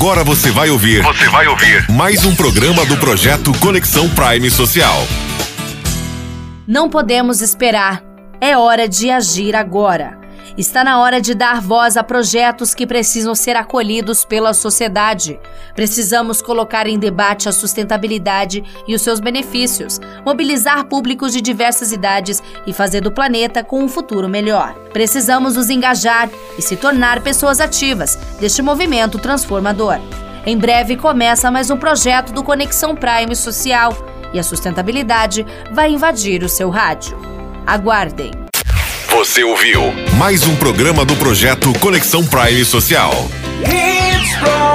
Agora você vai ouvir. Você vai ouvir. Mais um programa do projeto Conexão Prime Social. Não podemos esperar. É hora de agir agora. Está na hora de dar voz a projetos que precisam ser acolhidos pela sociedade. Precisamos colocar em debate a sustentabilidade e os seus benefícios, mobilizar públicos de diversas idades e fazer do planeta com um futuro melhor. Precisamos nos engajar e se tornar pessoas ativas deste movimento transformador. Em breve começa mais um projeto do Conexão Prime Social e a sustentabilidade vai invadir o seu rádio. Aguardem. Você ouviu mais um programa do projeto Conexão Prime Social. It's